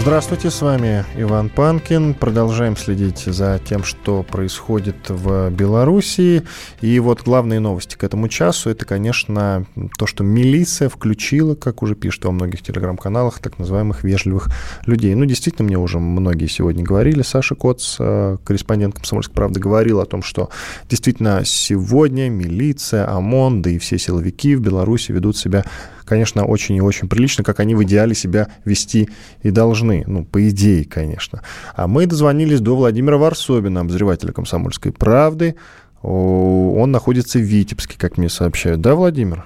Здравствуйте, с вами Иван Панкин. Продолжаем следить за тем, что происходит в Белоруссии. И вот главные новости к этому часу, это, конечно, то, что милиция включила, как уже пишут во многих телеграм-каналах, так называемых вежливых людей. Ну, действительно, мне уже многие сегодня говорили. Саша Коц, э, корреспондент «Комсомольской правды», говорил о том, что действительно сегодня милиция, ОМОН, да и все силовики в Беларуси ведут себя конечно, очень и очень прилично, как они в идеале себя вести и должны. Ну, по идее, конечно. А мы дозвонились до Владимира Варсобина, обозревателя «Комсомольской правды». Он находится в Витебске, как мне сообщают. Да, Владимир?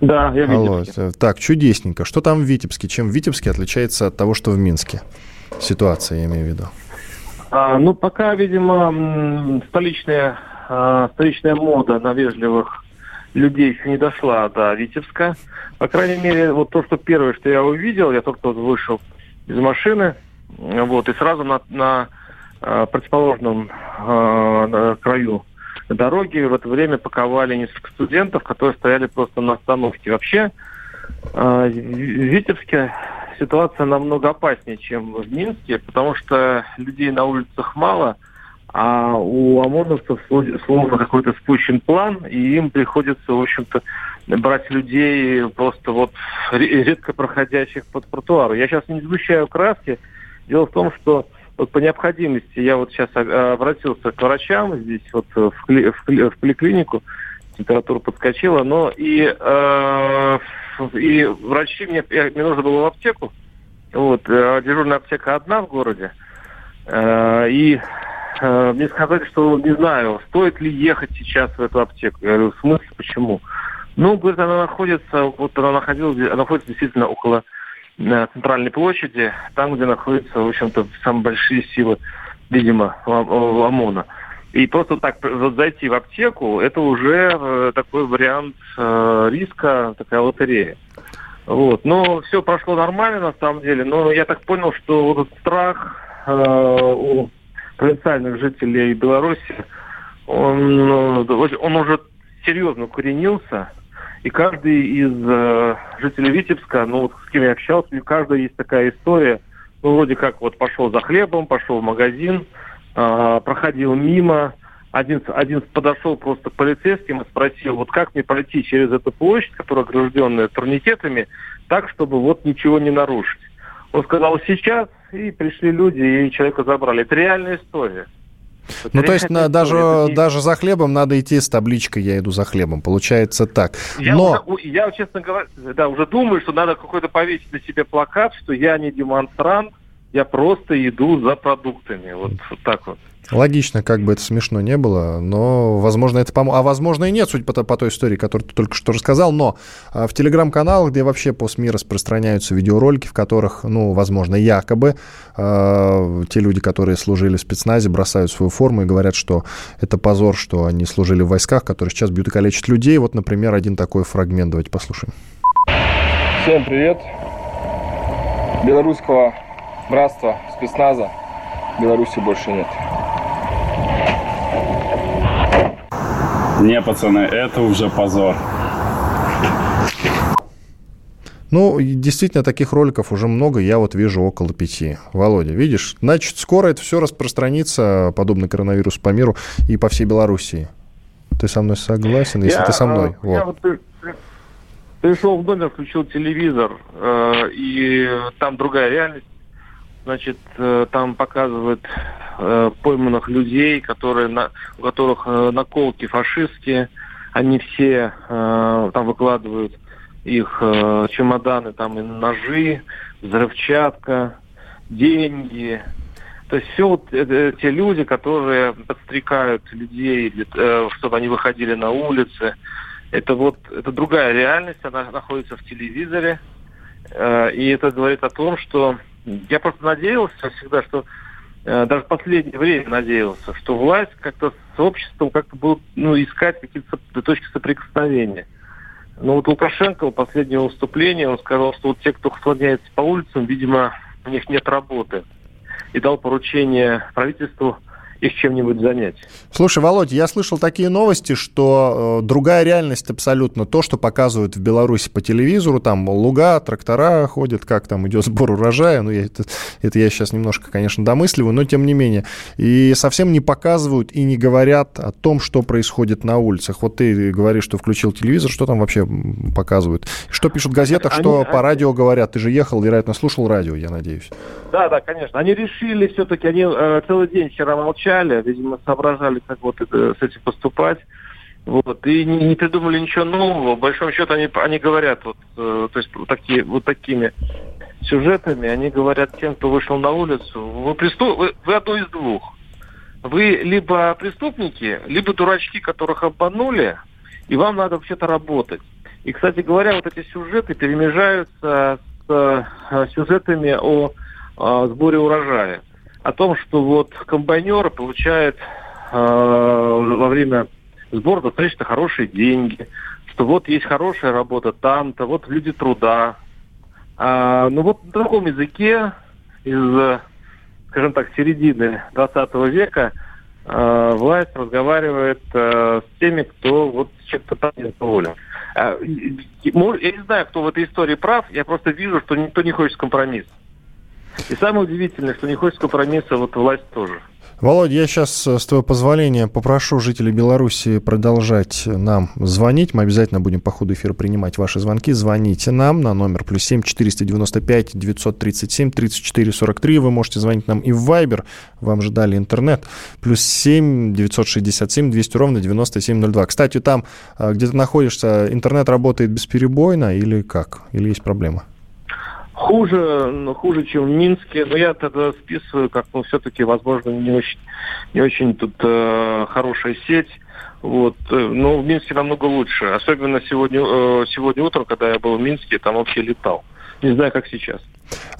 Да, я в Алло. Так, чудесненько. Что там в Витебске? Чем в Витебске отличается от того, что в Минске? Ситуация, я имею в виду. А, ну, пока, видимо, столичная, а, столичная мода на вежливых людей еще не дошла до Витебска. По крайней мере, вот то, что первое, что я увидел, я только вот вышел из машины, вот, и сразу на, на э, противоположном э, краю дороги в это время паковали несколько студентов, которые стояли просто на остановке. Вообще, э, в Витебске ситуация намного опаснее, чем в Минске, потому что людей на улицах мало – а у ОМОНовцев словно какой-то спущен план, и им приходится, в общем-то, брать людей просто вот редко проходящих под тротуару. Я сейчас не сгущаю краски. Дело в том, что вот по необходимости я вот сейчас обратился к врачам здесь вот в, кли, в, кли, в поликлинику, температура подскочила, но и, э, и врачи мне, мне нужно было в аптеку, вот, э, дежурная аптека одна в городе, э, и Э, мне сказали, что не знаю, стоит ли ехать сейчас в эту аптеку. Я говорю, в смысле, почему? Ну, говорит, она находится, вот она находилась, она находится действительно около э, центральной площади, там, где находятся, в общем-то, самые большие силы, видимо, ОМОНа. И просто так вот зайти в аптеку, это уже э, такой вариант э, риска, такая лотерея. Вот. Но все прошло нормально на самом деле. Но я так понял, что вот этот страх э, у провинциальных жителей Беларуси, он, ну, он уже серьезно укоренился. И каждый из э, жителей Витебска, ну вот с кем я общался, у каждого есть такая история. Ну, вроде как вот пошел за хлебом, пошел в магазин, э, проходил мимо, один, один подошел просто к полицейским и спросил, вот как мне пройти через эту площадь, которая огражденная турникетами, так, чтобы вот ничего не нарушить. Он сказал, сейчас, и пришли люди, и человека забрали. Это реальная история. Это ну, то есть на, даже, не... даже за хлебом надо идти с табличкой «Я иду за хлебом». Получается так. Я, Но... уже, я честно говоря, да, уже думаю, что надо какой-то повесить на себе плакат, что я не демонстрант, я просто иду за продуктами. Вот, вот так вот. Логично, как бы это смешно не было, но, возможно, это поможет. А, возможно, и нет, судя по, по той истории, которую ты только что рассказал. Но а, в телеграм-каналах, где вообще по СМИ распространяются видеоролики, в которых, ну, возможно, якобы э, те люди, которые служили в спецназе, бросают свою форму и говорят, что это позор, что они служили в войсках, которые сейчас бьют и калечат людей. Вот, например, один такой фрагмент. Давайте послушаем. Всем привет. Белорусского братства спецназа Беларуси больше нет. Не, пацаны, это уже позор. Ну, действительно, таких роликов уже много, я вот вижу около пяти. Володя, видишь? Значит, скоро это все распространится, подобно коронавирусу по миру и по всей Белоруссии. Ты со мной согласен, если я, ты со мной? А, я вот пришел в номер, включил телевизор, э, и там другая реальность. Значит, э, там показывают э, пойманных людей, которые на, у которых э, наколки фашистские. Они все там выкладывают их чемоданы, там и ножи, взрывчатка, деньги. То есть все вот те люди, которые подстрекают людей, чтобы они выходили на улицы. Это вот это другая реальность, она находится в телевизоре. И это говорит о том, что я просто надеялся всегда, что э, даже в последнее время надеялся, что власть как-то с обществом как-то будут ну, искать какие-то точки соприкосновения. Но вот Лукашенко в последнего выступления, он сказал, что вот те, кто слоняется по улицам, видимо, у них нет работы. И дал поручение правительству их чем-нибудь занять. Слушай, Володь, я слышал такие новости, что э, другая реальность абсолютно. То, что показывают в Беларуси по телевизору, там луга, трактора ходят, как там идет сбор урожая. Ну, я, это, это я сейчас немножко, конечно, домысливаю, но тем не менее. И совсем не показывают и не говорят о том, что происходит на улицах. Вот ты говоришь, что включил телевизор, что там вообще показывают? Что пишут в газетах, они, что они... по радио говорят? Ты же ехал, вероятно, слушал радио, я надеюсь. Да, да, конечно. Они решили все-таки, они э, целый день вчера молчали, молчали, видимо, соображали, как вот это, с этим поступать. Вот, и не, не придумали ничего нового. В большом счету они, они говорят вот, э, то есть вот, такие, вот такими сюжетами, они говорят тем, кто вышел на улицу, вы, преступ, вы, вы одно из двух. Вы либо преступники, либо дурачки, которых обманули, и вам надо вообще-то работать. И, кстати говоря, вот эти сюжеты перемежаются с э, сюжетами о, о сборе урожая о том, что вот комбайнер получает э, во время сбора достаточно хорошие деньги, что вот есть хорошая работа там-то, вот люди труда. А, ну вот на таком языке из, скажем так, середины 20 века э, власть разговаривает э, с теми, кто вот чем-то там недоволен. Э, я не знаю, кто в этой истории прав, я просто вижу, что никто не хочет компромисса. И самое удивительное, что не хочет компромисса вот власть тоже. Володя, я сейчас, э, с твоего позволения, попрошу жителей Беларуси продолжать нам звонить. Мы обязательно будем по ходу эфира принимать ваши звонки. Звоните нам на номер плюс семь четыреста девяносто пять девятьсот тридцать семь тридцать четыре сорок три. Вы можете звонить нам и в Вайбер. Вам же дали интернет. Плюс семь девятьсот шестьдесят семь двести ровно девяносто семь ноль два. Кстати, там, э, где ты находишься, интернет работает бесперебойно или как? Или есть проблема? Хуже, ну, хуже, чем в Минске. Но я тогда списываю, как, ну, все-таки, возможно, не очень, не очень тут э, хорошая сеть. Вот. Э, но в Минске намного лучше. Особенно сегодня, э, сегодня утром, когда я был в Минске, там вообще летал. Не знаю, как сейчас.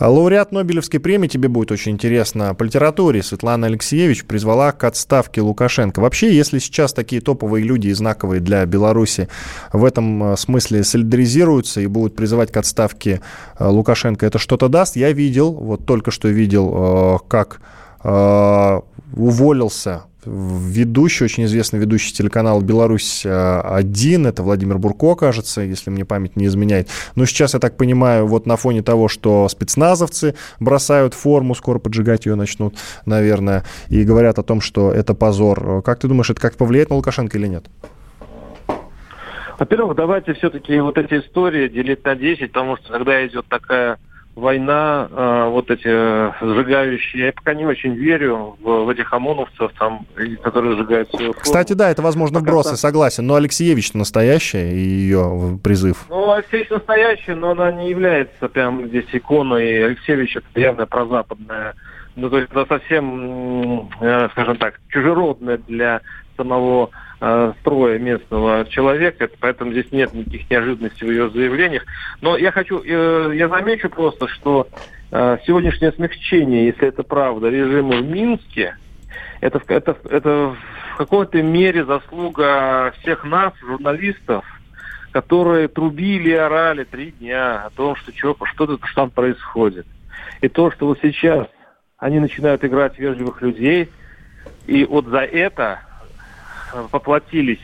Лауреат Нобелевской премии, тебе будет очень интересно, по литературе Светлана Алексеевич призвала к отставке Лукашенко. Вообще, если сейчас такие топовые люди и знаковые для Беларуси в этом э, смысле солидаризируются и будут призывать к отставке э, Лукашенко, это что-то даст? Я видел, вот только что видел, э, как уволился ведущий, очень известный ведущий телеканал «Беларусь-1», это Владимир Бурко, кажется, если мне память не изменяет. Но сейчас, я так понимаю, вот на фоне того, что спецназовцы бросают форму, скоро поджигать ее начнут, наверное, и говорят о том, что это позор. Как ты думаешь, это как повлияет на Лукашенко или нет? Во-первых, давайте все-таки вот эти истории делить на 10, потому что когда идет такая война, э, вот эти э, сжигающие, я пока не очень верю в, в этих ОМОНовцев, там, которые сжигают свою форму. Кстати, да, это, возможно, вбросы, согласен, но Алексеевич настоящая и ее призыв. Ну, Алексеевич настоящая, но она не является прям здесь иконой. Алексеевич это явно прозападная, ну, то есть это совсем, э, скажем так, чужеродная для самого э, строя местного человека, поэтому здесь нет никаких неожиданностей в ее заявлениях. Но я хочу, э, я замечу просто, что э, сегодняшнее смягчение, если это правда, режима в Минске, это, это, это в какой-то мере заслуга всех нас, журналистов, которые трубили и орали три дня о том, что что, что, что там происходит. И то, что вот сейчас они начинают играть вежливых людей, и вот за это поплатились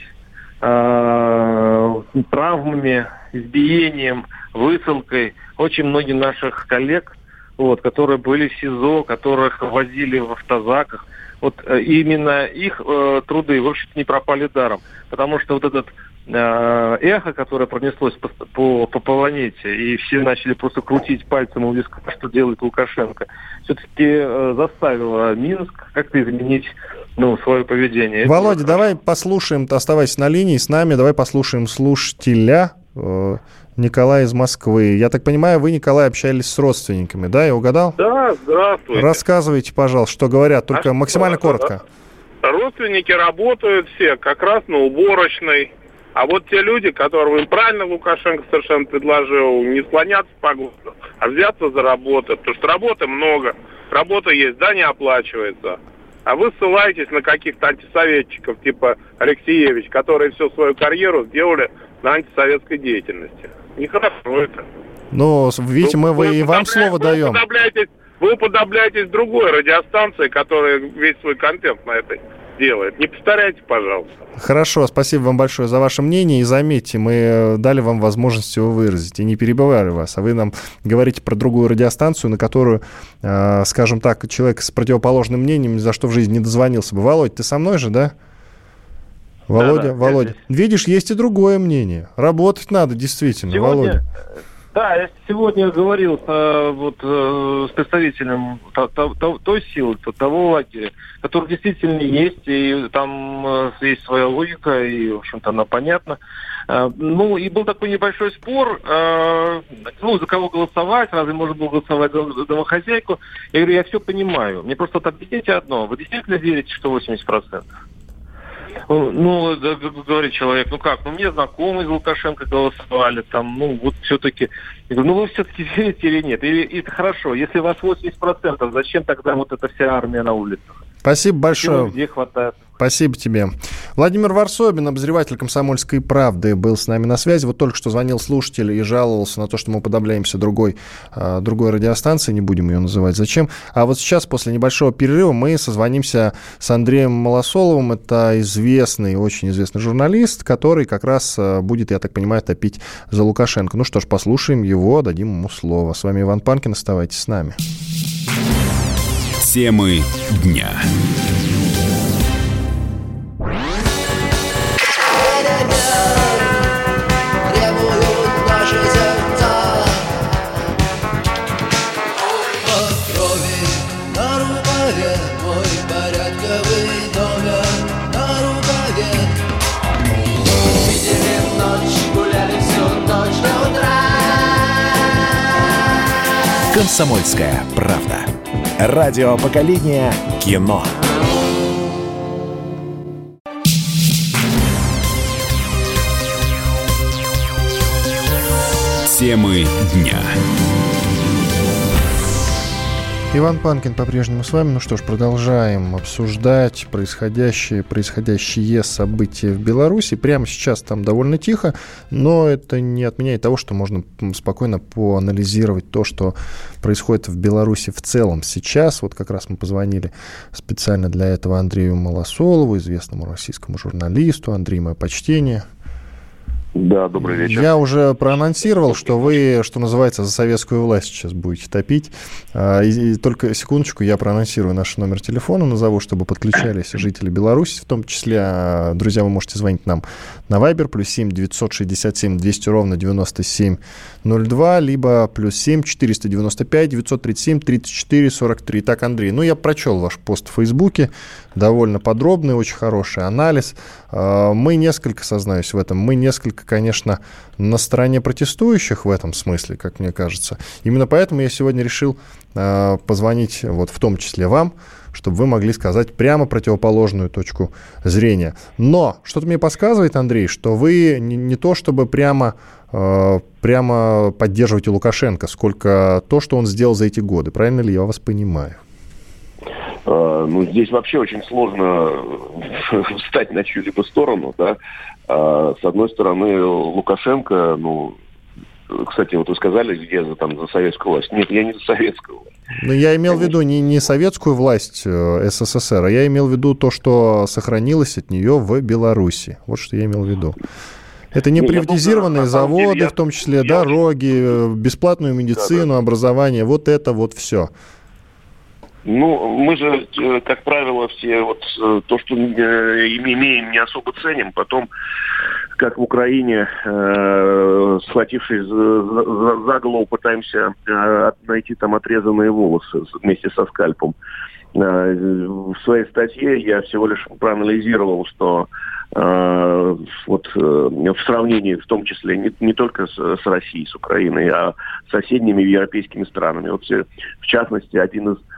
э, травмами, избиением, высылкой. Очень многие наших коллег, вот, которые были в СИЗО, которых возили в автозаках, вот э, именно их э, труды, в общем-то, не пропали даром. Потому что вот этот э, эхо, которое пронеслось по, по, по планете, и все начали просто крутить пальцем у виска, что делает Лукашенко, все-таки э, заставило Минск как-то изменить ну, свое поведение. Володя, давай послушаем, оставайся на линии с нами, давай послушаем слушателя э, Николая из Москвы. Я так понимаю, вы, Николай, общались с родственниками, да? Я угадал? Да, здравствуйте. Рассказывайте, пожалуйста, что говорят, только а максимально что, коротко. Родственники работают все как раз на уборочной. А вот те люди, которым им правильно Лукашенко совершенно предложил, не слоняться по городу, а взяться за работу, потому что работы много. работа есть, да, не оплачивается. А вы ссылаетесь на каких-то антисоветчиков, типа Алексеевич, которые всю свою карьеру сделали на антисоветской деятельности. Нехорошо это. Ну, видите, мы вы, и вам слово даем. Вы уподобляетесь другой радиостанции, которая весь свой контент на этой делает. Не повторяйте, пожалуйста. Хорошо, спасибо вам большое за ваше мнение. И заметьте, мы э, дали вам возможность его выразить и не перебивали вас. А вы нам говорите про другую радиостанцию, на которую, э, скажем так, человек с противоположным мнением ни за что в жизни не дозвонился бы. Володь, ты со мной же, да? Володя, да, да, Володя. Видишь, есть и другое мнение. Работать надо, действительно, Сегодня... Володя. Да, я сегодня говорил э, вот, э, с представителем то, то, то, той силы, то, того лагеря, который действительно есть, и там э, есть своя логика, и, в общем-то, она понятна. Э, ну, и был такой небольшой спор, э, ну, за кого голосовать, разве можно было голосовать за домохозяйку. Я говорю, я все понимаю. Мне просто вот объясните одно. Вы действительно верите, что 80%? Ну, говорит человек, ну как, ну мне знакомые из Лукашенко голосовали, там, ну вот все-таки. Я говорю, ну вы все-таки верите или нет? Или это хорошо, если вас 80%, зачем тогда вот эта вся армия на улицах? Спасибо большое. Где хватает? Спасибо тебе. Владимир Варсобин, обозреватель «Комсомольской правды», был с нами на связи. Вот только что звонил слушатель и жаловался на то, что мы подобляемся другой, а, другой радиостанции, не будем ее называть. Зачем? А вот сейчас, после небольшого перерыва, мы созвонимся с Андреем Малосоловым. Это известный, очень известный журналист, который как раз а, будет, я так понимаю, топить за Лукашенко. Ну что ж, послушаем его, дадим ему слово. С вами Иван Панкин, оставайтесь с нами. Темы дня. «Комсомольская правда». Радио поколения кино. Темы дня. Иван Панкин по-прежнему с вами. Ну что ж, продолжаем обсуждать происходящие, происходящие события в Беларуси. Прямо сейчас там довольно тихо, но это не отменяет того, что можно спокойно поанализировать то, что происходит в Беларуси в целом сейчас. Вот как раз мы позвонили специально для этого Андрею Малосолову, известному российскому журналисту. Андрей, мое почтение. Да, добрый вечер. Я уже проанонсировал, что вы, что называется, за советскую власть сейчас будете топить. А, и, только секундочку, я проанонсирую наш номер телефона, назову, чтобы подключались жители Беларуси, в том числе. А, друзья, вы можете звонить нам на Viber, плюс 7 967 200 ровно 9702, либо плюс 7 495 937 34 43. Так, Андрей, ну я прочел ваш пост в Фейсбуке, довольно подробный, очень хороший анализ. А, мы несколько, сознаюсь в этом, мы несколько, конечно, на стороне протестующих в этом смысле, как мне кажется. Именно поэтому я сегодня решил а, позвонить вот в том числе вам, чтобы вы могли сказать прямо противоположную точку зрения. Но что-то мне подсказывает, Андрей, что вы не, не то чтобы прямо, э, прямо поддерживаете Лукашенко, сколько то, что он сделал за эти годы. Правильно ли я вас понимаю? Uh, ну, здесь вообще очень сложно встать на чью-либо сторону, да. Uh, с одной стороны, Лукашенко, ну, кстати, вот вы сказали, где за, там, за советскую власть. Нет, я не за советскую власть. Но я имел в виду не, не советскую власть э, СССР, а я имел в виду то, что сохранилось от нее в Беларуси. Вот что я имел в виду. Это не приватизированные заводы, деле, я, в том числе я, дороги, я... Э, бесплатную медицину, да, да. образование, вот это вот все. Ну, мы же, э, как правило, все вот то, что имеем, не особо ценим. Потом как в Украине, э, схватившись за, за, за голову, пытаемся э, найти там отрезанные волосы вместе со скальпом. Э, в своей статье я всего лишь проанализировал, что э, вот э, в сравнении, в том числе не, не только с, с Россией, с Украиной, а с соседними европейскими странами. Вот, в частности, один из Э,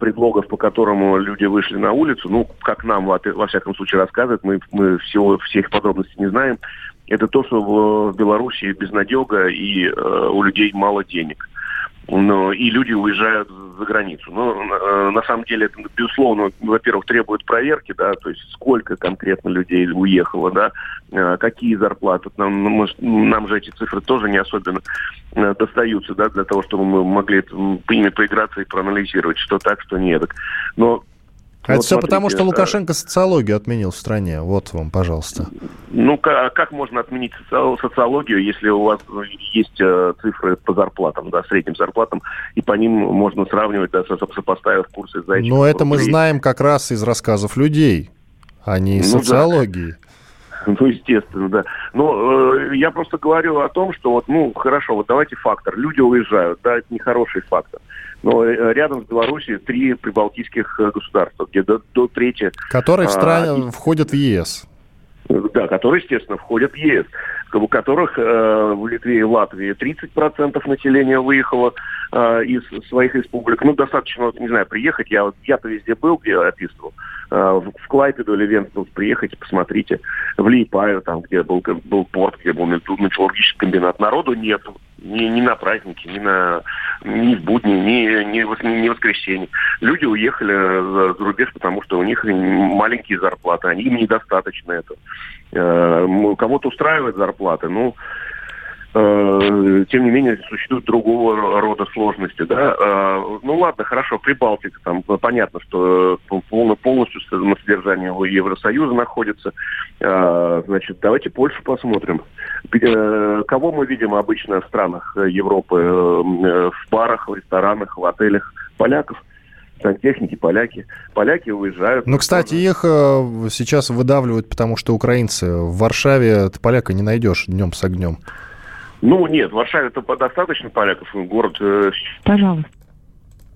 предлогов, по которому люди вышли на улицу, ну, как нам, во, всяком случае, рассказывают, мы, мы всего, всех подробностей не знаем, это то, что в Беларуси безнадега и э, у людей мало денег. Но и люди уезжают за границу. Но на самом деле это, безусловно, во-первых, требует проверки, да, то есть сколько конкретно людей уехало, да, какие зарплаты. Нам, ну, мы, нам же эти цифры тоже не особенно достаются, да, для того, чтобы мы могли ими поиграться и проанализировать, что так, что нет. Но а это все потому, что Лукашенко социологию отменил в стране. Вот вам, пожалуйста. Ну, как, как можно отменить социологию, если у вас есть э, цифры по зарплатам, да, средним зарплатам, и по ним можно сравнивать, да, сопоставив курсы зайчиков. Но это мы знаем как раз из рассказов людей, а не из ну, социологии. Да. Ну, естественно, да. Но э, я просто говорю о том, что вот, ну, хорошо, вот давайте фактор. Люди уезжают, да, это нехороший фактор. Но э, рядом с Белоруссией три прибалтийских э, государства, где до, до трети... Которые в стране а, входят в ЕС. Да, которые, естественно, входят в ЕС, у которых э, в Литве и Латвии 30% населения выехало э, из своих республик. Ну, достаточно, не знаю, приехать. Я, я-то везде был, где описывал. Э, в, в Клайпеду или Венспилс приехайте, посмотрите. В Лейпаю, там, где был, был порт, где был металлургический комбинат. Народу нету. Ни, ни на праздники, ни, на, ни в будни, ни, ни, ни, в воскресенье. Люди уехали за, за рубеж, потому что у них маленькие зарплаты, они, им недостаточно этого. Э, кого-то устраивает зарплаты, ну, Э, тем не менее, существуют другого рода сложности. Да? Э, ну ладно, хорошо, Прибалтика, там понятно, что полно, полностью на содержании Евросоюза находится. Э, значит, давайте Польшу посмотрим. Кого мы видим обычно в странах Европы в барах, в ресторанах, в отелях? Поляков сантехники, поляки. Поляки уезжают. Ну, кстати, их сейчас выдавливают, потому что украинцы. В Варшаве ты поляка не найдешь днем с огнем. Ну, нет, в Варшаве-то достаточно поляков, город... Э, Пожалуйста.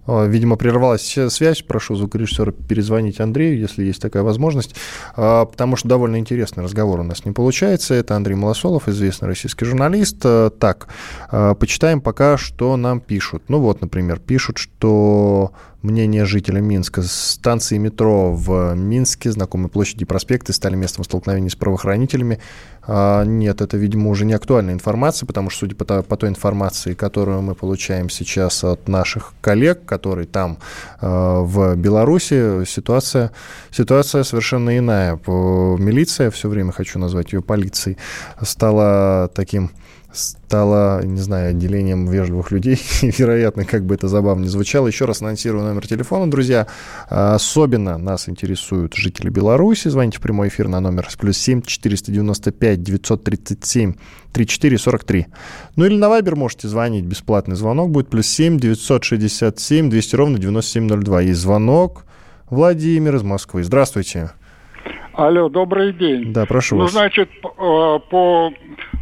Видимо, прервалась связь. Прошу звукорежиссера перезвонить Андрею, если есть такая возможность, а, потому что довольно интересный разговор у нас не получается. Это Андрей Малосолов, известный российский журналист. А, так, а, почитаем пока, что нам пишут. Ну вот, например, пишут, что мнение жителя Минска. Станции метро в Минске, знакомые площади и проспекты стали местом столкновений с правоохранителями. А, нет, это, видимо, уже не актуальная информация, потому что, судя по, по той информации, которую мы получаем сейчас от наших коллег, которые там а, в Беларуси, ситуация, ситуация совершенно иная. Милиция, все время хочу назвать ее полицией, стала таким стало, не знаю, отделением вежливых людей. Вероятно, как бы это забавно не звучало. Еще раз анонсирую номер телефона, друзья. Особенно нас интересуют жители Беларуси. Звоните в прямой эфир на номер плюс 7 495 937 34 43. Ну или на Вайбер можете звонить. Бесплатный звонок будет плюс 7 967 200 ровно 9702. Есть звонок. Владимир из Москвы. Здравствуйте. Алло, добрый день. Да, прошу ну, вас. Ну, значит, по Э,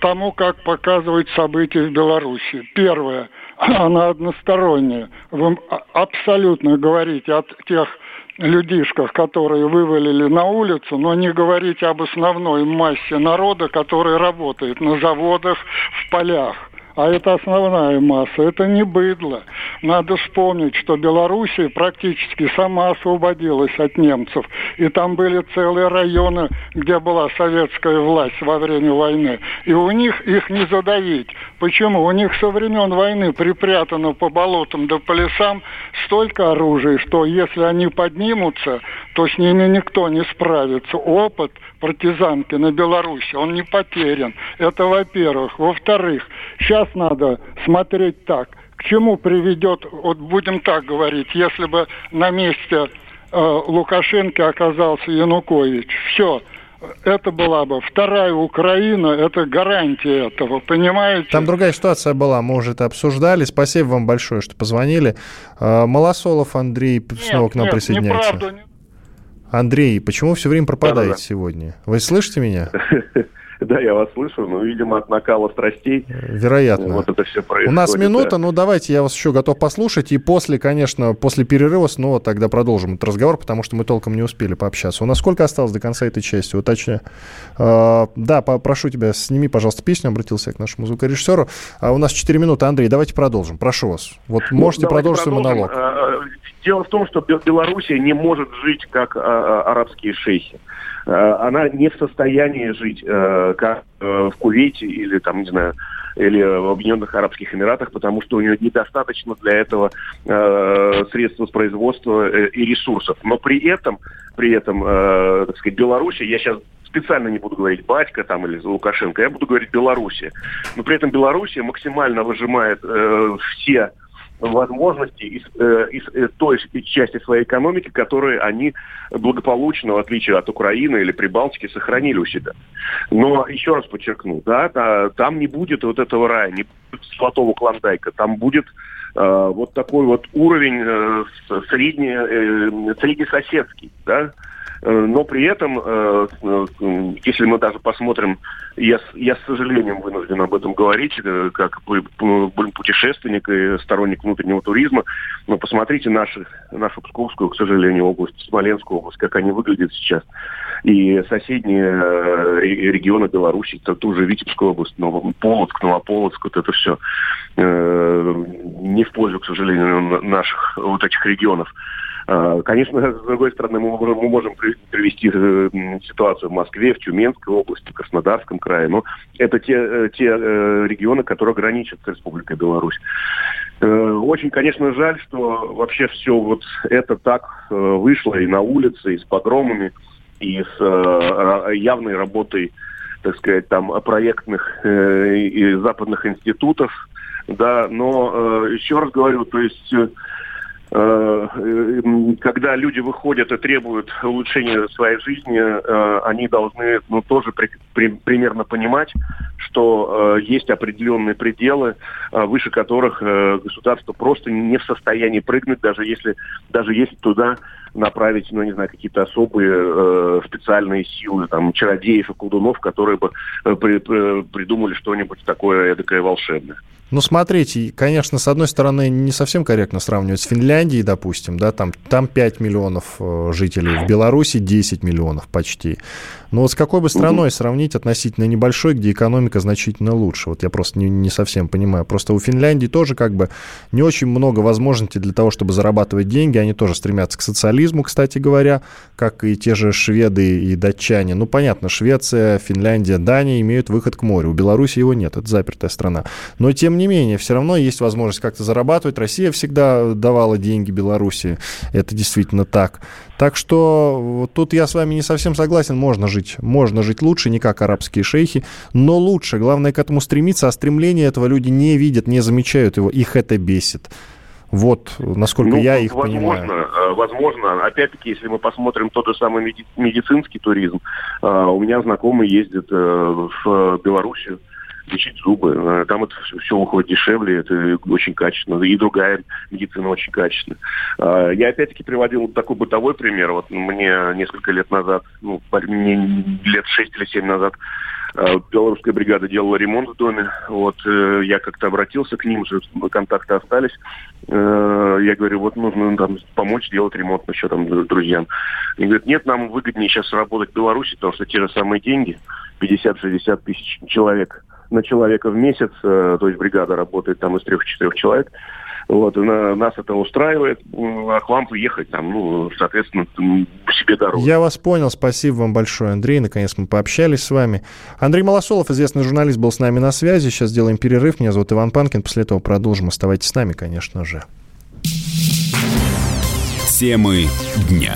тому, как показывают события в Беларуси. Первое, она односторонняя. Вы абсолютно говорите о тех людишках, которые вывалили на улицу, но не говорите об основной массе народа, который работает на заводах, в полях а это основная масса, это не быдло. Надо вспомнить, что Белоруссия практически сама освободилась от немцев, и там были целые районы, где была советская власть во время войны, и у них их не задавить. Почему? У них со времен войны припрятано по болотам да по лесам столько оружия, что если они поднимутся, то с ними никто не справится. Опыт партизанки на Беларуси, он не потерян. Это во-первых. Во-вторых, сейчас надо смотреть так. К чему приведет, вот будем так говорить, если бы на месте э, Лукашенко оказался Янукович. Все, это была бы вторая Украина, это гарантия этого, понимаете? Там другая ситуация была, мы уже это обсуждали. Спасибо вам большое, что позвонили. Э, Малосолов Андрей нет, снова к нам нет, присоединяется. Неправда, не... Андрей, почему все время пропадаете да, да, да. сегодня? Вы слышите меня? Да, я вас слышу, но, видимо, от накала страстей. Вероятно. Вот это все происходит. У нас минута, да. ну давайте, я вас еще готов послушать. И после, конечно, после перерыва снова тогда продолжим этот разговор, потому что мы толком не успели пообщаться. У нас сколько осталось до конца этой части? Уточняю. А, да, прошу тебя, сними, пожалуйста, песню, обратился я к нашему звукорежиссеру. А у нас 4 минуты. Андрей, давайте продолжим. Прошу вас. Вот ну, можете продолжить свой монолог. А, дело в том, что Белоруссия не может жить как арабские шейхи. Она не в состоянии жить, как в Кувейте или там, не знаю, или в Объединенных Арабских Эмиратах, потому что у нее недостаточно для этого э, средств воспроизводства э, и ресурсов. Но при этом, при этом, э, так сказать, Беларусь, я сейчас специально не буду говорить батька там или Лукашенко, я буду говорить Беларуси. Но при этом Белоруссия максимально выжимает э, все возможности из, э, из э, той части своей экономики, которые они благополучно, в отличие от Украины или Прибалтики, сохранили у себя. Но еще раз подчеркну, да, там не будет вот этого рая, не будет золотого клондайка, там будет э, вот такой вот уровень э, средний, э, среднесоседский, да, но при этом, э, э, если мы даже посмотрим, я, я с сожалением вынужден об этом говорить, как путешественник и сторонник внутреннего туризма, но посмотрите наши, нашу Псковскую, к сожалению, область, Смоленскую область, как они выглядят сейчас. И соседние регионы Беларуси, это ту же Витебскую область, Полоцк, Новополоцк, вот это все не в пользу, к сожалению, наших вот этих регионов. А, конечно, с другой стороны, мы можем, привести э, ситуацию в Москве, в Тюменской области, в Краснодарском крае, но это те, э, те э, регионы, которые граничат с Республикой Беларусь. Очень, конечно, жаль, что вообще все вот это так вышло и на улице, и с погромами, и с явной работой, так сказать, там проектных и западных институтов, да, но еще раз говорю, то есть когда люди выходят и требуют улучшения своей жизни, э, они должны ну, тоже при, при, примерно понимать, что э, есть определенные пределы, выше которых государство просто не в состоянии прыгнуть, даже если, даже если туда направить, ну, не знаю, какие-то особые э, специальные силы, там, чародеев и колдунов, которые бы э, при, при, придумали что-нибудь такое эдакое волшебное. Ну, смотрите, конечно, с одной стороны, не совсем корректно сравнивать с Финляндией, допустим, да, там, там 5 миллионов э, жителей, в Беларуси 10 миллионов почти. Но вот с какой бы страной угу. сравнить относительно небольшой, где экономика значительно лучше? Вот я просто не, не совсем понимаю. Просто у Финляндии тоже как бы не очень много возможностей для того, чтобы зарабатывать деньги. Они тоже стремятся к социализму, кстати говоря, как и те же шведы и датчане. Ну, понятно, Швеция, Финляндия, Дания имеют выход к морю. У Беларуси его нет, это запертая страна. Но, тем не менее, все равно есть возможность как-то зарабатывать. Россия всегда давала деньги Беларуси. Это действительно так. Так что тут я с вами не совсем согласен. Можно жить, можно жить лучше, не как арабские шейхи, но лучше. Главное к этому стремиться, а стремление этого люди не видят, не замечают его. Их это бесит. Вот, насколько ну, я их возможно, понимаю. Э, возможно, опять-таки, если мы посмотрим тот же самый медицинский туризм, э, у меня знакомый ездит э, в Белоруссию, лечить зубы. Э, там это все, уходит дешевле, это очень качественно. И другая медицина очень качественная. А, я опять-таки приводил такой бытовой пример. Вот мне несколько лет назад, ну, лет шесть или семь назад, э, белорусская бригада делала ремонт в доме. Вот э, я как-то обратился к ним, уже контакты остались. Я говорю, вот нужно там помочь сделать ремонт еще там друзьям. Они говорят, нет, нам выгоднее сейчас работать в Беларуси, потому что те же самые деньги, 50-60 тысяч человек на человека в месяц, э, то есть бригада работает там из трех-четырех человек. Вот, на, нас это устраивает, а к вам приехать там, ну, соответственно, себе дорогу. Я вас понял, спасибо вам большое, Андрей, наконец мы пообщались с вами. Андрей Малосолов, известный журналист, был с нами на связи, сейчас сделаем перерыв, меня зовут Иван Панкин, после этого продолжим, оставайтесь с нами, конечно же. Темы дня.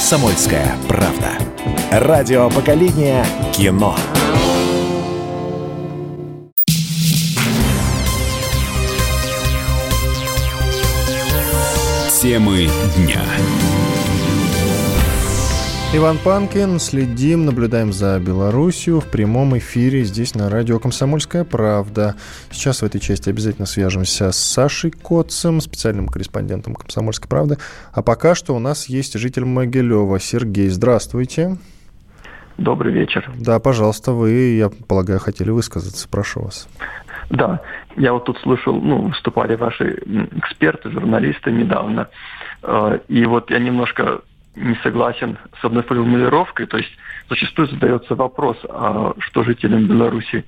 «Комсомольская правда». Радио поколения кино. Темы дня. Иван Панкин. Следим, наблюдаем за Белоруссию в прямом эфире здесь на радио «Комсомольская правда». Сейчас в этой части обязательно свяжемся с Сашей Котцем, специальным корреспондентом «Комсомольской правды». А пока что у нас есть житель Могилева Сергей. Здравствуйте. Добрый вечер. Да, пожалуйста, вы, я полагаю, хотели высказаться. Прошу вас. Да, я вот тут слышал, ну, выступали ваши эксперты, журналисты недавно, э, и вот я немножко не согласен с одной формулировкой, то есть зачастую задается вопрос, а что жителям Беларуси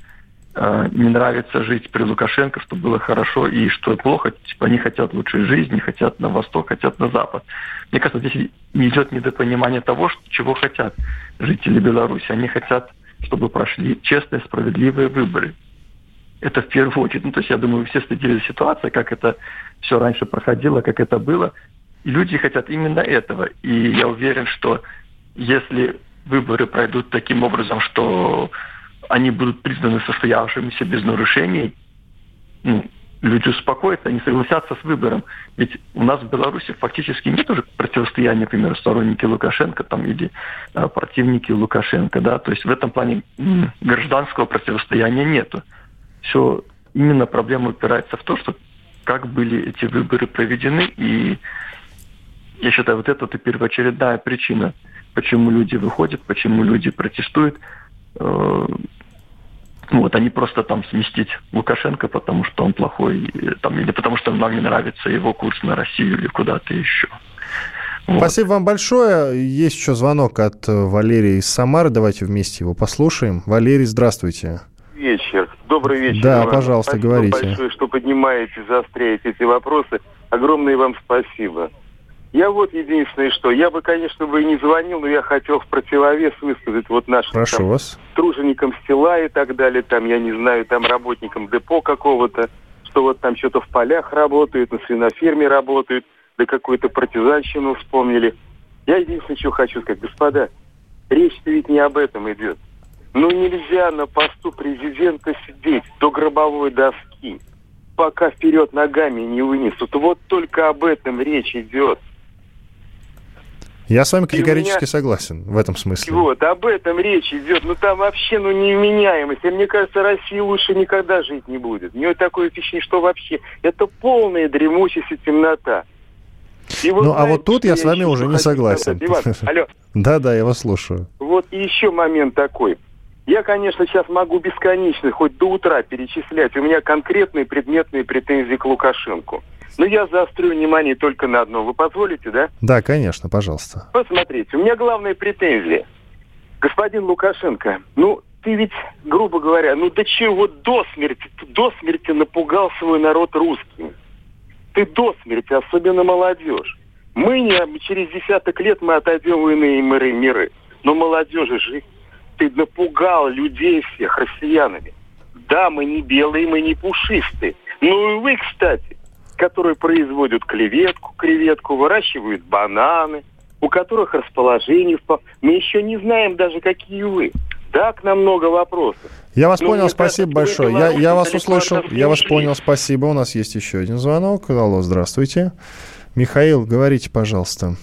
э, не нравится жить при Лукашенко, чтобы было хорошо, и что плохо, типа они хотят лучшей жизни, хотят на восток, хотят на запад. Мне кажется, здесь не идет недопонимание того, чего хотят жители Беларуси. Они хотят, чтобы прошли честные, справедливые выборы. Это в первую очередь. Ну, то есть, я думаю, все следили за ситуацией, как это все раньше проходило, как это было. И люди хотят именно этого. И я уверен, что если выборы пройдут таким образом, что они будут признаны состоявшимися без нарушений, ну, люди успокоятся, они согласятся с выбором. Ведь у нас в Беларуси фактически нет уже противостояния, например, сторонники Лукашенко там, или а, противники Лукашенко. Да? То есть в этом плане гражданского противостояния нету. Все именно проблема упирается в то, что как были эти выборы проведены, и я считаю, вот это первоочередная причина, почему люди выходят, почему люди протестуют. Э, вот, они просто там сместить Лукашенко, потому что он плохой, там, или потому что нам не нравится его курс на Россию или куда-то еще. Вот. Спасибо вам большое. Есть еще звонок от Валерии из Самары. Давайте вместе его послушаем. Валерий, здравствуйте. Вечер. Добрый вечер. Да, вам. пожалуйста, спасибо говорите. Спасибо большое, что поднимаете, заостряете эти вопросы. Огромное вам спасибо. Я вот единственное, что я бы, конечно, бы и не звонил, но я хотел в противовес высказать вот нашим Прошу там, вас. труженикам села и так далее, там, я не знаю, там работникам депо какого-то, что вот там что-то в полях работают, на свиноферме работают, да какую-то партизанщину вспомнили. Я единственное, что хочу сказать, господа, речь-то ведь не об этом идет. Ну нельзя на посту президента сидеть до гробовой доски, пока вперед ногами не вынесут. Вот только об этом речь идет. Я с вами категорически меня... согласен в этом смысле. Вот, об этом речь идет. Ну, там вообще, ну, невменяемость. И мне кажется, Россия лучше никогда жить не будет. У нее такое впечатление, что вообще это полная дремучесть и темнота. И вот, ну, знаете, а вот тут я с вами уже не согласен. Да-да, я вас слушаю. Вот еще момент такой. Я, конечно, сейчас могу бесконечно, хоть до утра перечислять. У меня конкретные предметные претензии к Лукашенко. Но я заострю внимание только на одно. Вы позволите, да? Да, конечно, пожалуйста. Посмотрите, у меня главная претензия. Господин Лукашенко, ну, ты ведь, грубо говоря, ну до чего до смерти, ты до смерти напугал свой народ русским. Ты до смерти, особенно молодежь. Мы не, через десяток лет мы отойдем в иные миры, миры. Но молодежи же, ты напугал людей всех россиянами. Да, мы не белые, мы не пушистые. Ну и вы, кстати которые производят клеветку, креветку, выращивают бананы, у которых расположение... Мы еще не знаем даже, какие вы. Да, к нам много вопросов. Я вас Но понял, спасибо кажется, большое. Я, я вас услышал, я вас понял, спасибо. У нас есть еще один звонок. Алло, здравствуйте. Михаил, говорите, пожалуйста.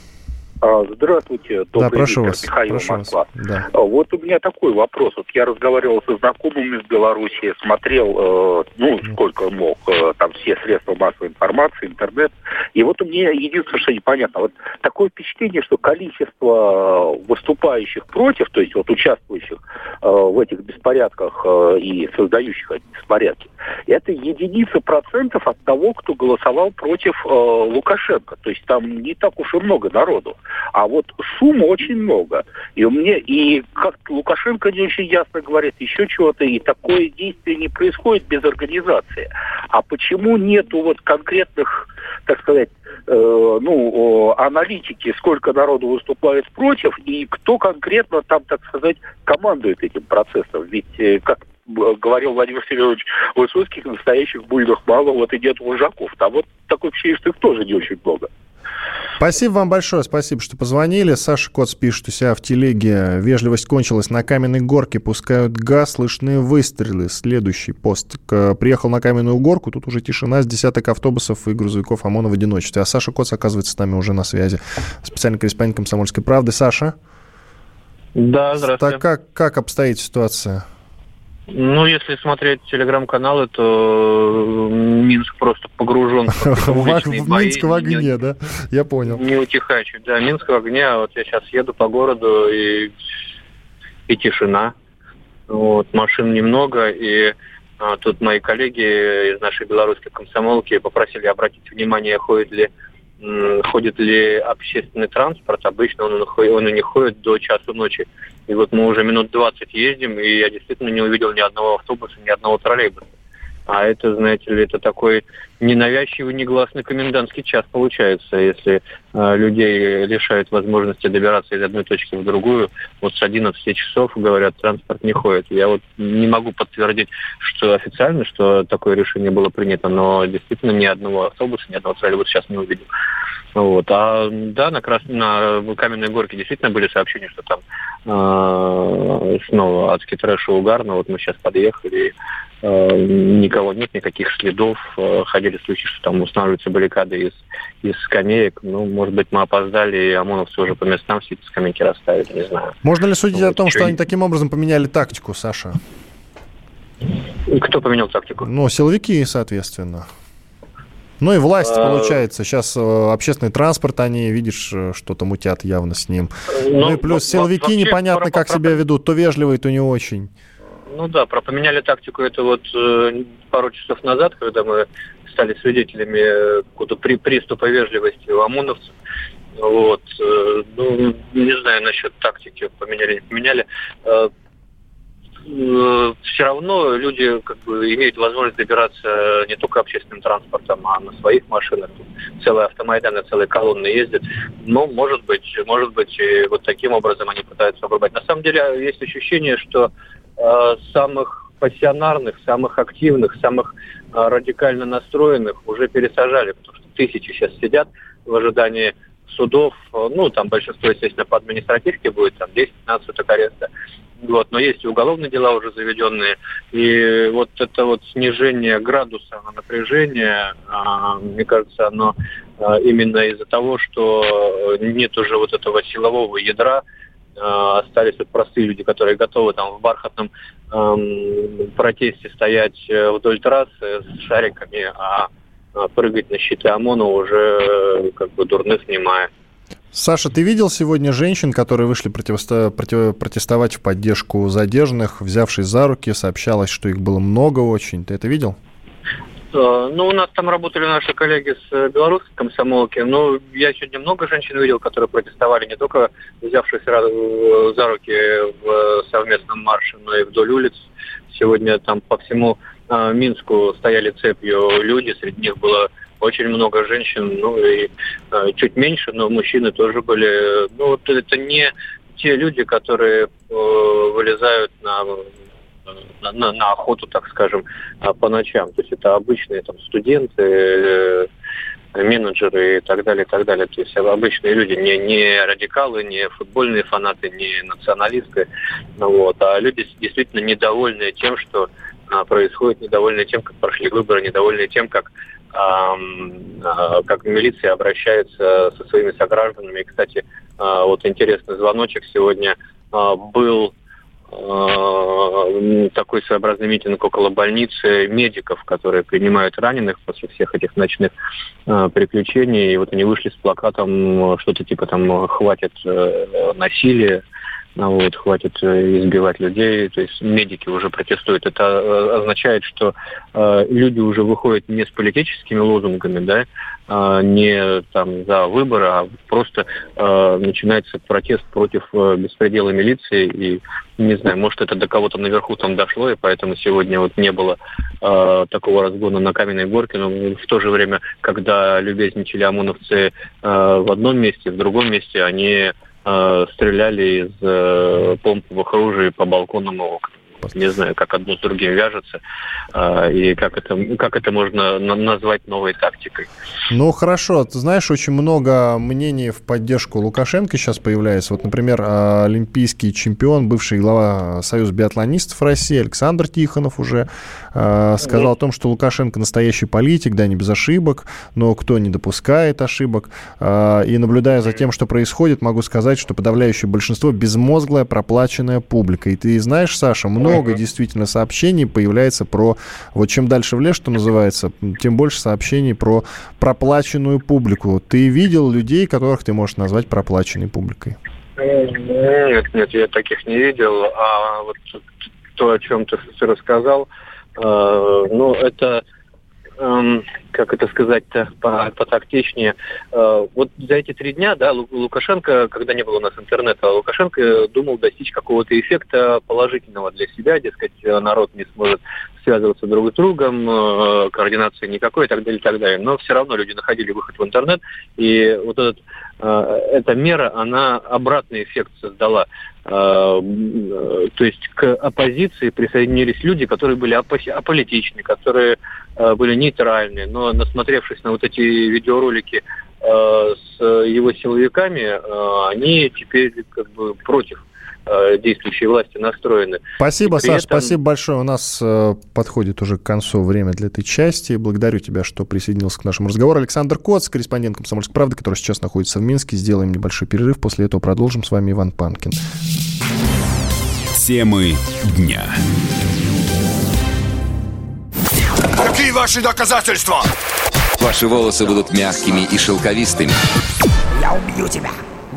А, здравствуйте, добрый да, прошу вечер, вас, Михаил прошу Москва. Вас. Да. А, вот у меня такой вопрос. Вот я разговаривал со знакомыми из Беларуси, смотрел, э, ну, сколько мог, э, там все средства массовой информации, интернет. И вот у меня единственное, что непонятно, вот такое впечатление, что количество выступающих против, то есть вот участвующих э, в этих беспорядках и создающих эти беспорядки, это единица процентов от того, кто голосовал против Лукашенко. То есть там не так уж и много народу. А вот сумма очень много. И меня, и как Лукашенко не очень ясно говорит, еще чего-то, и такое действие не происходит без организации. А почему нету вот конкретных, так сказать, э, ну, аналитики, сколько народу выступает против, и кто конкретно там, так сказать, командует этим процессом? Ведь, э, как говорил Владимир Семенович Высоцкий, настоящих буйных мало, вот и нет вожаков. Там вот такое ощущение, что их тоже не очень много. Спасибо вам большое, спасибо, что позвонили. Саша Коц пишет у себя в телеге. Вежливость кончилась. На каменной горке пускают газ, слышны выстрелы. Следующий пост. Приехал на каменную горку, тут уже тишина с десяток автобусов и грузовиков ОМОНа в одиночестве. А Саша Коц, оказывается, с нами уже на связи. Специальный корреспондент «Комсомольской правды». Саша? Да, здравствуйте. Так как, как обстоит ситуация? Ну, если смотреть телеграм-каналы, то Минск просто погружен в Минск в огне, да? Я понял. Не утихающий, да, Минск в огне. А вот я сейчас еду по городу и и тишина. Вот, машин немного, и а, тут мои коллеги из нашей белорусской комсомолки попросили обратить внимание, ходит ли ходит ли общественный транспорт. Обычно он, он и не ходит до часу ночи. И вот мы уже минут 20 ездим, и я действительно не увидел ни одного автобуса, ни одного троллейбуса. А это, знаете ли, это такой ненавязчивый, негласный комендантский час получается, если э, людей лишают возможности добираться из одной точки в другую. Вот с 11 часов, говорят, транспорт не ходит. Я вот не могу подтвердить, что официально, что такое решение было принято, но действительно ни одного автобуса, ни одного троллейбуса сейчас не увидел. Вот. А да, на, Крас... на Каменной Горке действительно были сообщения, что там э, снова адский трэш и угар, но вот мы сейчас подъехали, э, никого нет, никаких следов. Э, ходили слухи, что там устанавливаются баррикады из, из скамеек. Ну, может быть, мы опоздали, и ОМОНовцы уже по местам все эти скамейки расставили, не знаю. Можно ли судить вот, о том, что они таким образом поменяли тактику, Саша? Кто поменял тактику? Ну, силовики, соответственно. Ну и власть, а... получается. Сейчас э, общественный транспорт, они, видишь, э, что-то мутят явно с ним. Ну, ну и плюс силовики непонятно, как себя ведут. То вежливые, то не очень. Ну да, про поменяли тактику это вот э, пару часов назад, когда мы стали свидетелями какого-то при, приступа вежливости у ОМОНовцев. Вот. Э, ну, не знаю насчет тактики, поменяли, не поменяли. Э, Э, все равно люди как бы имеют возможность добираться не только общественным транспортом, а на своих машинах. Целые автомайданы, целые колонны ездят. Но, может быть, может быть, вот таким образом они пытаются обрубать. На самом деле есть ощущение, что э, самых пассионарных, самых активных, самых э, радикально настроенных уже пересажали, потому что тысячи сейчас сидят в ожидании судов, ну, там большинство, естественно, по административке будет, там 10-15 суток ареста. Вот, но есть и уголовные дела уже заведенные. И вот это вот снижение градуса на напряжение, а, мне кажется, оно а, именно из-за того, что нет уже вот этого силового ядра, а, остались вот простые люди, которые готовы там в бархатном эм, протесте стоять э, вдоль трассы с шариками, а прыгать на щиты ОМОНа уже э, как бы дурных снимая. Саша, ты видел сегодня женщин, которые вышли противосто... против... протестовать в поддержку задержанных, взявшись за руки, сообщалось, что их было много очень. Ты это видел? Э, ну, у нас там работали наши коллеги с э, белорусской комсомолки, но я сегодня много женщин видел, которые протестовали не только взявшись э, за руки в совместном марше, но и вдоль улиц. Сегодня там по всему Минску стояли цепью люди, среди них было очень много женщин, ну и чуть меньше, но мужчины тоже были. Ну вот это не те люди, которые вылезают на на, на, охоту, так скажем, а, по ночам. То есть это обычные там студенты, э, менеджеры и так далее, и так далее. То есть обычные люди, не, не радикалы, не футбольные фанаты, не националисты, вот, а люди действительно недовольные тем, что а, происходит, недовольные тем, как прошли выборы, недовольные тем, как а, как милиция обращается со своими согражданами. И, кстати, вот интересный звоночек сегодня был такой своеобразный митинг около больницы медиков, которые принимают раненых после всех этих ночных приключений. И вот они вышли с плакатом что-то типа там «хватит э, насилия», вот, хватит э, избивать людей, то есть медики уже протестуют. Это э, означает, что э, люди уже выходят не с политическими лозунгами, да, э, не там за выборы, а просто э, начинается протест против э, беспредела милиции. И не знаю, может это до кого-то наверху там дошло, и поэтому сегодня вот не было э, такого разгона на каменной горке, но в то же время, когда любезничали ОМОНовцы э, в одном месте, в другом месте, они э, стреляли из э, помповых оружий по балконам и. Не знаю, как одно с другим вяжется э, и как это, как это можно на- назвать новой тактикой. Ну, хорошо. Ты знаешь, очень много мнений в поддержку Лукашенко сейчас появляется. Вот, например, олимпийский чемпион, бывший глава Союза биатлонистов России Александр Тихонов уже э, сказал о том, что Лукашенко настоящий политик, да, не без ошибок, но кто не допускает ошибок. И наблюдая за тем, что происходит, могу сказать, что подавляющее большинство безмозглая проплаченная публика. И ты знаешь, Саша, много много действительно сообщений появляется про, вот чем дальше в лес, что называется, тем больше сообщений про проплаченную публику. Ты видел людей, которых ты можешь назвать проплаченной публикой? Нет, нет, я таких не видел. А вот то, о чем ты рассказал, э, ну, это эм, как это сказать-то потактичнее. Э, вот за эти три дня, да, Лукашенко, когда не было у нас интернета, Лукашенко думал достичь какого-то эффекта положительного для себя, дескать, народ не сможет связываться друг с другом, э, координации никакой и так далее, и так далее. Но все равно люди находили выход в интернет, и вот этот, э, эта мера, она обратный эффект создала. То есть к оппозиции присоединились люди, которые были аполитичны, которые были нейтральны, но насмотревшись на вот эти видеоролики э, с его силовиками, э, они теперь как бы против э, действующей власти настроены. Спасибо, Саш, этом... спасибо большое. У нас э, подходит уже к концу время для этой части. Благодарю тебя, что присоединился к нашему разговору. Александр Коц, корреспондент «Комсомольской правды», который сейчас находится в Минске. Сделаем небольшой перерыв. После этого продолжим. С вами Иван Панкин. Темы дня. Какие ваши доказательства? Ваши волосы будут мягкими и шелковистыми. Я убью тебя.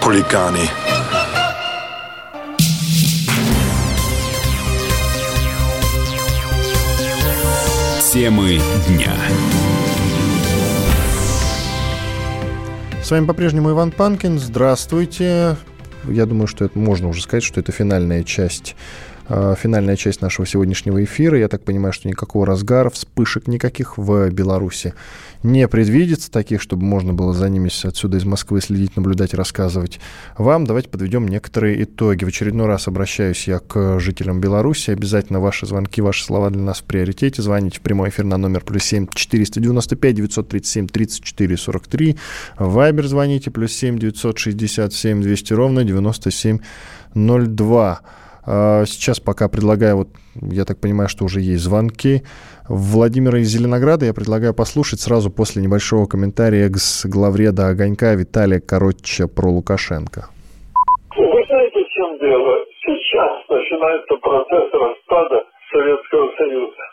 хулиганы. Темы дня. С вами по-прежнему Иван Панкин. Здравствуйте. Я думаю, что это можно уже сказать, что это финальная часть финальная часть нашего сегодняшнего эфира. Я так понимаю, что никакого разгара, вспышек никаких в Беларуси не предвидится, таких, чтобы можно было за ними отсюда из Москвы следить, наблюдать, рассказывать вам. Давайте подведем некоторые итоги. В очередной раз обращаюсь я к жителям Беларуси. Обязательно ваши звонки, ваши слова для нас в приоритете. Звоните в прямой эфир на номер плюс семь четыреста девяносто пять девятьсот тридцать семь тридцать четыре сорок три. Вайбер звоните плюс семь девятьсот шестьдесят семь двести ровно девяносто семь ноль два. А, сейчас пока предлагаю, вот я так понимаю, что уже есть звонки. Владимира из Зеленограда я предлагаю послушать сразу после небольшого комментария экс-главреда «Огонька» Виталия Коротча про Лукашенко. Вы знаете, в чем дело? Сейчас начинается процесс распада Советского Союза.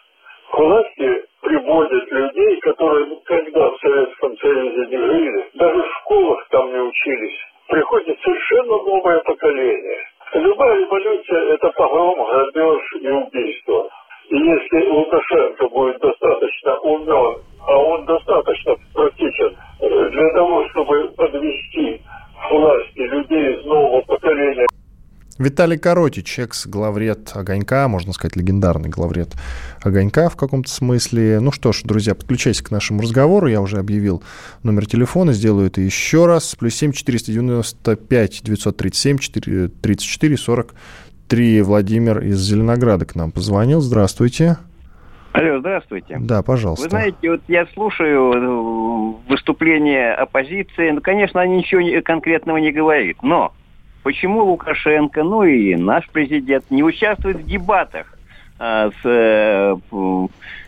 К власти приводят людей, которые никогда в Советском Союзе не жили, даже в школах там не учились. Приходит совершенно новое поколение – Любая революция – это погром, грабеж и убийство. И если Лукашенко будет достаточно умен, а он достаточно практичен э, для того, чтобы подвести власти людей из нового поколения, Виталий Коротич, экс-главред «Огонька», можно сказать, легендарный главред «Огонька» в каком-то смысле. Ну что ж, друзья, подключайтесь к нашему разговору. Я уже объявил номер телефона, сделаю это еще раз. Плюс семь четыреста девяносто пять девятьсот тридцать семь тридцать четыре сорок три. Владимир из Зеленограда к нам позвонил. Здравствуйте. Алло, здравствуйте. Да, пожалуйста. Вы знаете, вот я слушаю э, выступления оппозиции. Ну, конечно, они ничего конкретного не говорит, но почему Лукашенко, ну и наш президент не участвует в дебатах а, с э,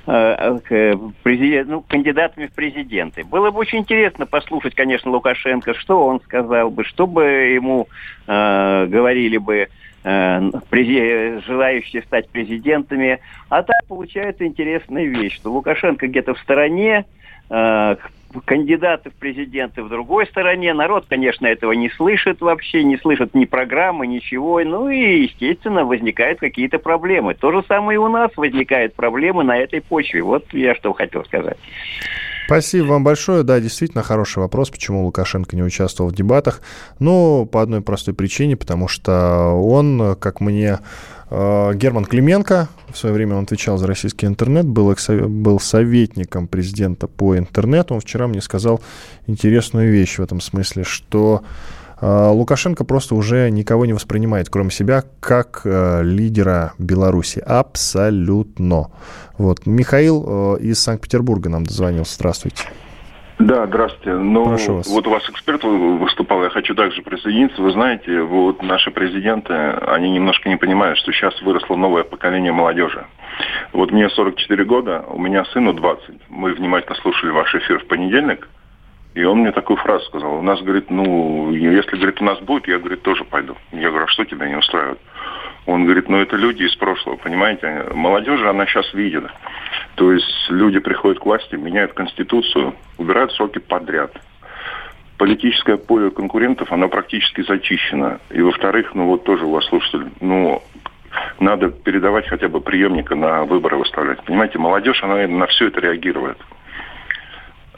э, президент, ну, кандидатами в президенты. Было бы очень интересно послушать, конечно, Лукашенко, что он сказал бы, что бы ему э, говорили бы э, желающие стать президентами. А так получается интересная вещь, что Лукашенко где-то в стороне, э, кандидаты в президенты в другой стороне. Народ, конечно, этого не слышит вообще, не слышит ни программы, ничего. Ну и, естественно, возникают какие-то проблемы. То же самое и у нас возникают проблемы на этой почве. Вот я что хотел сказать. Спасибо вам большое. Да, действительно хороший вопрос, почему Лукашенко не участвовал в дебатах. Ну, по одной простой причине, потому что он, как мне э, Герман Клименко, в свое время он отвечал за российский интернет, был, был советником президента по интернету. Он вчера мне сказал интересную вещь в этом смысле, что Лукашенко просто уже никого не воспринимает, кроме себя, как э, лидера Беларуси. Абсолютно. Вот. Михаил э, из Санкт-Петербурга нам дозвонился. Здравствуйте. Да, здравствуйте. Ну, Прошу вас. вот у вас эксперт выступал, я хочу также присоединиться. Вы знаете, вот наши президенты, они немножко не понимают, что сейчас выросло новое поколение молодежи. Вот мне 44 года, у меня сыну 20. Мы внимательно слушали ваш эфир в понедельник, и он мне такую фразу сказал. У нас, говорит, ну, если, говорит, у нас будет, я, говорит, тоже пойду. Я говорю, а что тебя не устраивает? Он говорит, ну, это люди из прошлого, понимаете? Молодежи, она сейчас видит. То есть люди приходят к власти, меняют конституцию, убирают сроки подряд. Политическое поле конкурентов, оно практически зачищено. И, во-вторых, ну, вот тоже у вас слушатель, ну, надо передавать хотя бы преемника на выборы выставлять. Понимаете, молодежь, она на все это реагирует.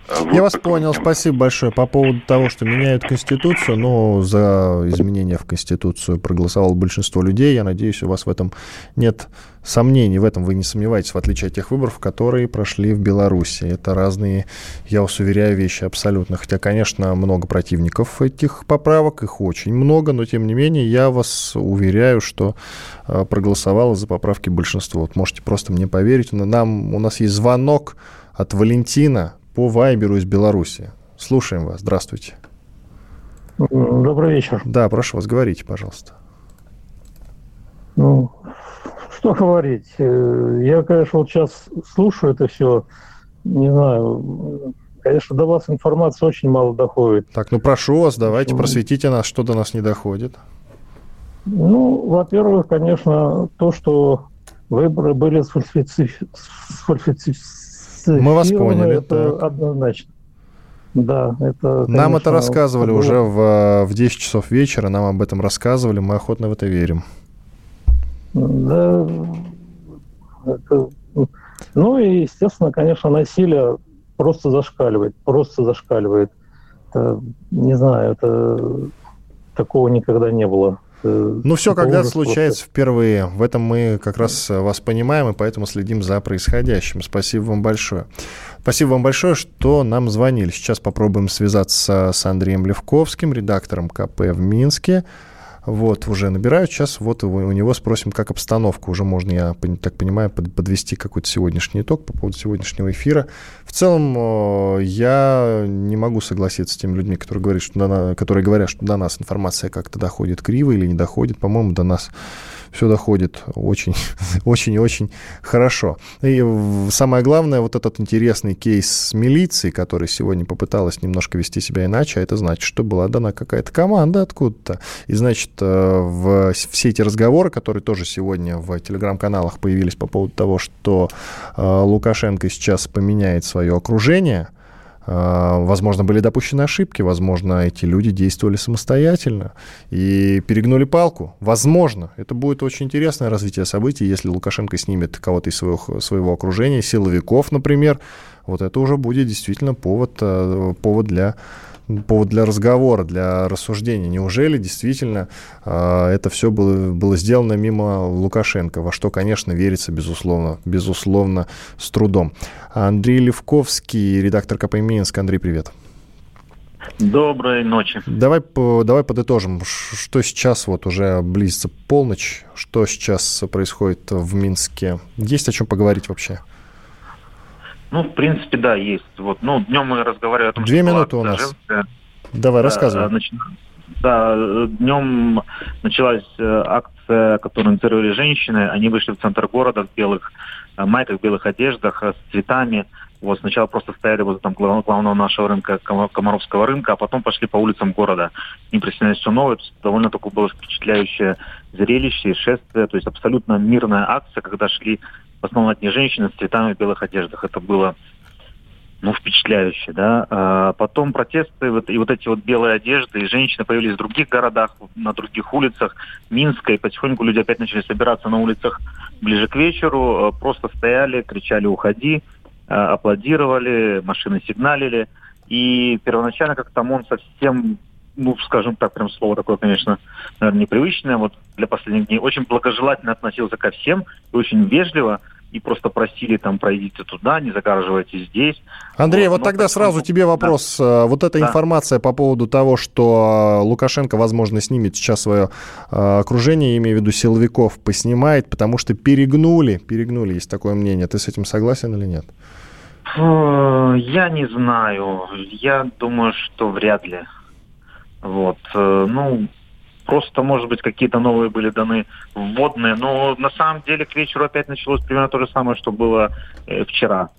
Вот Я вас понял, тема. спасибо большое. По поводу того, что меняют Конституцию, но за изменения в Конституцию проголосовало большинство людей. Я надеюсь, у вас в этом нет сомнений, в этом вы не сомневаетесь, в отличие от тех выборов, которые прошли в Беларуси. Это разные, я вас уверяю, вещи абсолютно. Хотя, конечно, много противников этих поправок, их очень много, но тем не менее я вас уверяю, что э, проголосовало за поправки большинство. Вот можете просто мне поверить. Нам, у нас есть звонок от Валентина по Вайберу из Беларуси. Слушаем вас. Здравствуйте. Добрый вечер. Да, прошу вас, говорите, пожалуйста. Ну, что говорить? Э, Я, конечно, вот сейчас слушаю это все, не знаю, конечно, до вас информации очень мало доходит. Так, ну прошу вас, давайте просветите нас, что до нас не доходит. Ну, во-первых, конечно, то, что выборы были сфальсифици- Мы вас поняли, это так. однозначно. Да, это, Нам это конечно, рассказывали было- уже в, в 10 часов вечера, нам об этом рассказывали, мы охотно в это верим. Да, это- ну и, естественно, конечно, насилие просто зашкаливает, просто зашкаливает. Это, не знаю, это такого никогда не было. Это Ну, все когда случается впервые. В этом мы как раз э, вас понимаем, и поэтому следим за происходящим. Спасибо вам большое. Спасибо вам большое, что нам звонили. Сейчас попробуем связаться с Андреем Левковским, редактором КП в Минске. Вот, уже набирают. Сейчас вот у него спросим, как обстановка. Уже можно, я так понимаю, под- подвести какой-то сегодняшний итог по поводу сегодняшнего эфира. В целом, э, я не могу согласиться с теми людьми, которые говорят, что до на- которые говорят, что до нас информация как-то доходит криво или не доходит. По-моему, до нас все доходит очень, очень и очень хорошо. И самое главное, вот этот интересный кейс с милицией, который сегодня попыталась немножко вести себя иначе, а это значит, что была дана какая-то команда откуда-то. И значит, э, в, все эти разговоры, которые тоже сегодня в телеграм-каналах появились по поводу того, что э, Лукашенко сейчас поменяет свое окружение, Возможно, были допущены ошибки, возможно, эти люди действовали самостоятельно и перегнули палку. Возможно, это будет очень интересное развитие событий, если Лукашенко снимет кого-то из своего, своего окружения, силовиков, например. Вот это уже будет действительно повод, э, повод для повод для разговора, для рассуждения. Неужели действительно э, это все было, было сделано мимо Лукашенко, во что, конечно, верится, безусловно, безусловно, с трудом. Андрей Левковский, редактор КП Минск. Андрей, привет. Доброй ночи. Давай, давай подытожим, что сейчас вот уже близится полночь, что сейчас происходит в Минске. Есть о чем поговорить вообще? Ну, в принципе, да, есть. Вот, ну, днем мы разговаривали о том, Две что минуты у нас. женская. Давай, Э, рассказывай. нач- Да, э, днем началась э, акция, которую инициировали женщины. Они вышли в центр города в белых э, майках, в белых одеждах э, с цветами. Вот сначала просто стояли возле там глав- главного нашего рынка, Кома- Комаровского рынка, а потом пошли по улицам города. Им присоединилось все новое. Довольно такое было впечатляющее зрелище и шествие. То есть абсолютно мирная акция, когда шли в основном одни женщины с цветами в белых одеждах. Это было ну, впечатляюще, да. А потом протесты, вот, и вот эти вот белые одежды, и женщины появились в других городах, на других улицах Минска, и потихоньку люди опять начали собираться на улицах ближе к вечеру, э, просто стояли, кричали «Уходи!», э, аплодировали, машины сигналили, и первоначально как-то ОМОН совсем ну, скажем так, прям слово такое, конечно, наверное, непривычное, вот для последних дней, очень благожелательно относился ко всем и очень вежливо и просто просили там пройдите туда, не загораживайте здесь. Андрей, вот, вот тогда сразу тебе вопрос. Да. Вот эта да. информация по поводу того, что Лукашенко, возможно, снимет сейчас свое окружение, имею в виду силовиков, поснимает, потому что перегнули, перегнули, есть такое мнение. Ты с этим согласен или нет? Я не знаю. Я думаю, что вряд ли. Вот. Ну, просто, может быть, какие-то новые были даны вводные. Но на самом деле к вечеру опять началось примерно то же самое, что было э, вчера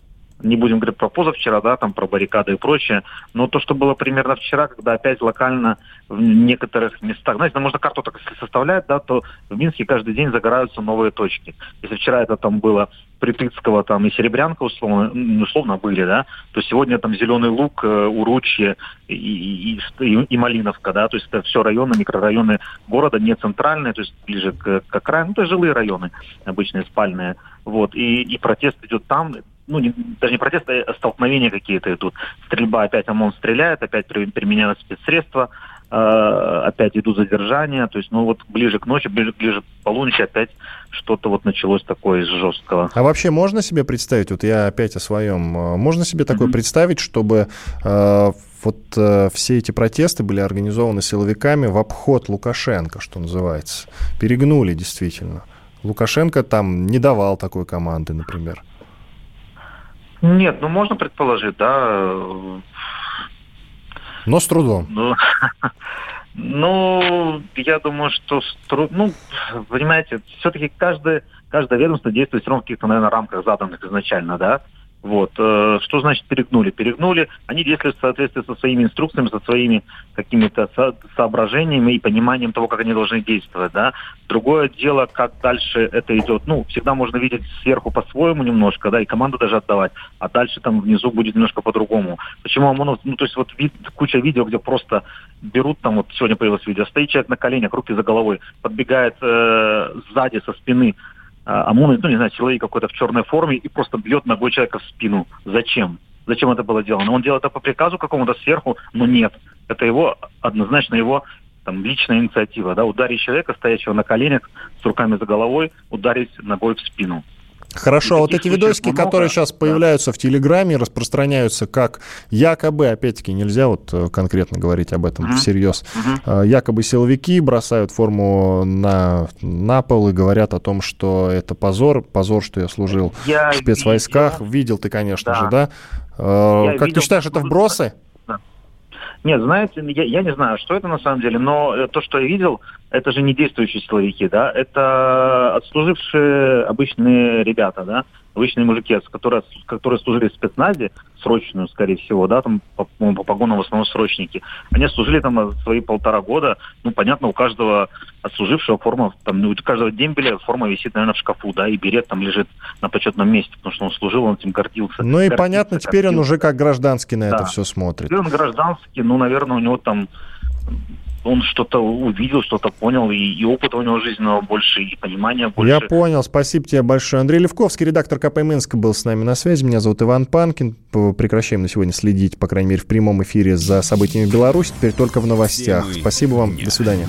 не будем говорить про позавчера, да, там про баррикады и прочее, но то, что было примерно вчера, когда опять локально в некоторых местах, знаете, можно карту так составлять, да, то в Минске каждый день загораются новые точки. Если вчера это там было Притыцкого там и Серебрянка условно, условно были, да, то сегодня там Зеленый Луг, э, Уручье и, и, и, Малиновка, да, то есть это все районы, микрорайоны города, не центральные, то есть ближе к, к окраину, ну, то есть жилые районы, обычные спальные, вот, и, и протест идет там, ну, не, даже не протесты, а столкновения какие-то идут. Стрельба, опять ОМОН стреляет, опять применяют спецсредства, э, опять идут задержания. То есть, ну, вот ближе к ночи, ближе, ближе к полуночи опять что-то вот началось такое из жесткого. А вообще можно себе представить, вот я опять о своем, э, можно себе такое mm-hmm. представить, чтобы э, вот э, все эти протесты были организованы силовиками в обход Лукашенко, что называется. Перегнули действительно. Лукашенко там не давал такой команды, например. Нет, ну можно предположить, да. Но с трудом. Ну, ну я думаю, что с труд... ну, понимаете, все-таки каждое, каждое ведомство действует все равно в каких-то, наверное, рамках заданных изначально, да. Вот. Э, что значит перегнули? Перегнули. Они действуют в соответствии со своими инструкциями, со своими какими-то со- соображениями и пониманием того, как они должны действовать. Да? Другое дело, как дальше это идет. Ну, всегда можно видеть сверху по-своему немножко, да, и команду даже отдавать, а дальше там внизу будет немножко по-другому. Почему ОМОНов, ну, то есть вот вид, куча видео, где просто берут, там вот сегодня появилось видео, стоит человек на коленях, руки за головой, подбегает э, сзади со спины, ОМОН, ну, не знаю, силовик какой-то в черной форме и просто бьет ногой человека в спину. Зачем? Зачем это было сделано? Он делает это по приказу какому-то сверху, но нет. Это его, однозначно его там, личная инициатива. Да? Ударить человека, стоящего на коленях, с руками за головой, ударить ногой в спину. Хорошо, а вот эти видосики, много, которые сейчас да. появляются в Телеграме, распространяются как якобы, опять-таки, нельзя вот э, конкретно говорить об этом uh-huh. всерьез, uh-huh. якобы силовики бросают форму на, на пол и говорят о том, что это позор, позор, что я служил я в спецвойсках. Видел, видел ты, конечно да. же, да? Э, я как видел... ты считаешь, это вбросы? Нет, знаете, я, я не знаю, что это на самом деле, но э, то, что я видел, это же не действующие силовики, да, это отслужившие обычные ребята, да, обычные мужики, которые, которые служили в спецназе, срочную, скорее всего, да, там по, по погонам в основном срочники. Они служили там свои полтора года. Ну, понятно, у каждого отслужившего форма, там, у каждого дембеля форма висит, наверное, в шкафу, да, и берет там лежит на почетном месте, потому что он служил, он этим гордился. Ну и понятно, теперь гордился. он уже как гражданский на да. это все смотрит. Теперь он гражданский, ну, наверное, у него там он что-то увидел, что-то понял, и, и опыта у него жизненного больше, и понимания больше. Я понял, спасибо тебе большое. Андрей Левковский, редактор КП Минска, был с нами на связи. Меня зовут Иван Панкин. Прекращаем на сегодня следить, по крайней мере, в прямом эфире за событиями в Беларуси. Теперь только в новостях. Спасибо вам. До свидания.